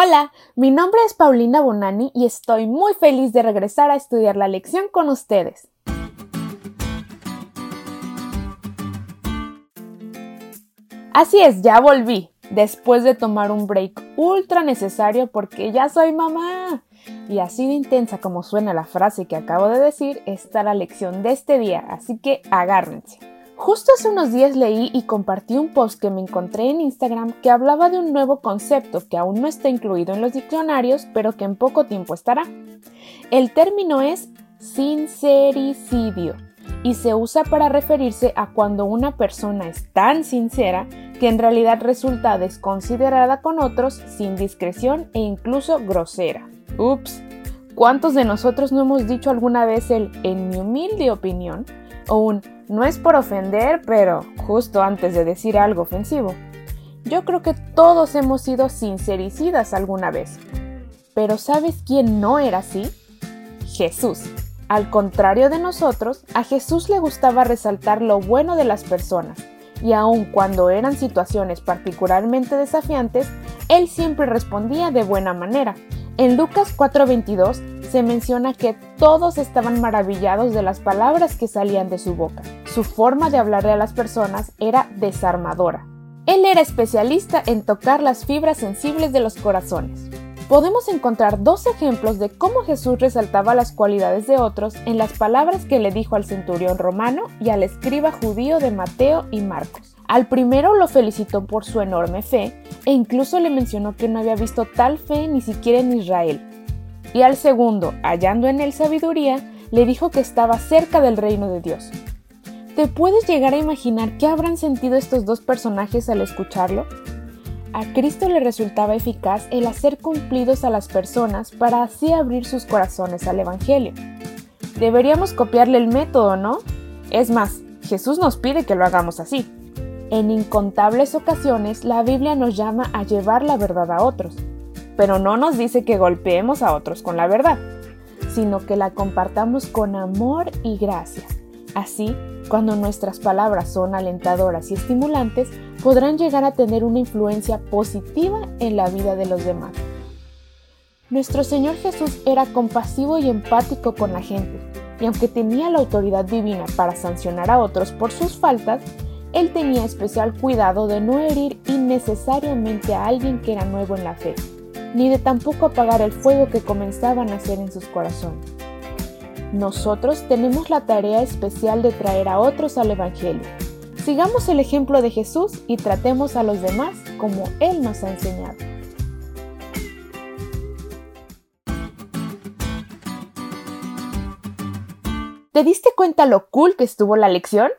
Hola, mi nombre es Paulina Bonani y estoy muy feliz de regresar a estudiar la lección con ustedes. Así es, ya volví, después de tomar un break ultra necesario porque ya soy mamá. Y así de intensa como suena la frase que acabo de decir, está la lección de este día, así que agárrense. Justo hace unos días leí y compartí un post que me encontré en Instagram que hablaba de un nuevo concepto que aún no está incluido en los diccionarios, pero que en poco tiempo estará. El término es sincericidio y se usa para referirse a cuando una persona es tan sincera que en realidad resulta desconsiderada con otros, sin discreción e incluso grosera. Ups, ¿cuántos de nosotros no hemos dicho alguna vez el en mi humilde opinión o un no es por ofender, pero justo antes de decir algo ofensivo. Yo creo que todos hemos sido sincericidas alguna vez. Pero ¿sabes quién no era así? Jesús. Al contrario de nosotros, a Jesús le gustaba resaltar lo bueno de las personas, y aun cuando eran situaciones particularmente desafiantes, él siempre respondía de buena manera. En Lucas 4:22 se menciona que todos estaban maravillados de las palabras que salían de su boca. Su forma de hablarle a las personas era desarmadora. Él era especialista en tocar las fibras sensibles de los corazones. Podemos encontrar dos ejemplos de cómo Jesús resaltaba las cualidades de otros en las palabras que le dijo al centurión romano y al escriba judío de Mateo y Marcos. Al primero lo felicitó por su enorme fe e incluso le mencionó que no había visto tal fe ni siquiera en Israel, y al segundo, hallando en él sabiduría, le dijo que estaba cerca del reino de Dios. ¿Te puedes llegar a imaginar qué habrán sentido estos dos personajes al escucharlo? A Cristo le resultaba eficaz el hacer cumplidos a las personas para así abrir sus corazones al Evangelio. Deberíamos copiarle el método, ¿no? Es más, Jesús nos pide que lo hagamos así. En incontables ocasiones la Biblia nos llama a llevar la verdad a otros, pero no nos dice que golpeemos a otros con la verdad, sino que la compartamos con amor y gracia. Así, cuando nuestras palabras son alentadoras y estimulantes, podrán llegar a tener una influencia positiva en la vida de los demás. Nuestro Señor Jesús era compasivo y empático con la gente, y aunque tenía la autoridad divina para sancionar a otros por sus faltas, Él tenía especial cuidado de no herir innecesariamente a alguien que era nuevo en la fe ni de tampoco apagar el fuego que comenzaba a nacer en sus corazones. Nosotros tenemos la tarea especial de traer a otros al Evangelio. Sigamos el ejemplo de Jesús y tratemos a los demás como Él nos ha enseñado. ¿Te diste cuenta lo cool que estuvo la lección?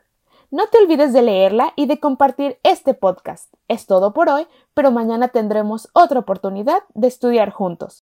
No te olvides de leerla y de compartir este podcast. Es todo por hoy, pero mañana tendremos otra oportunidad de estudiar juntos.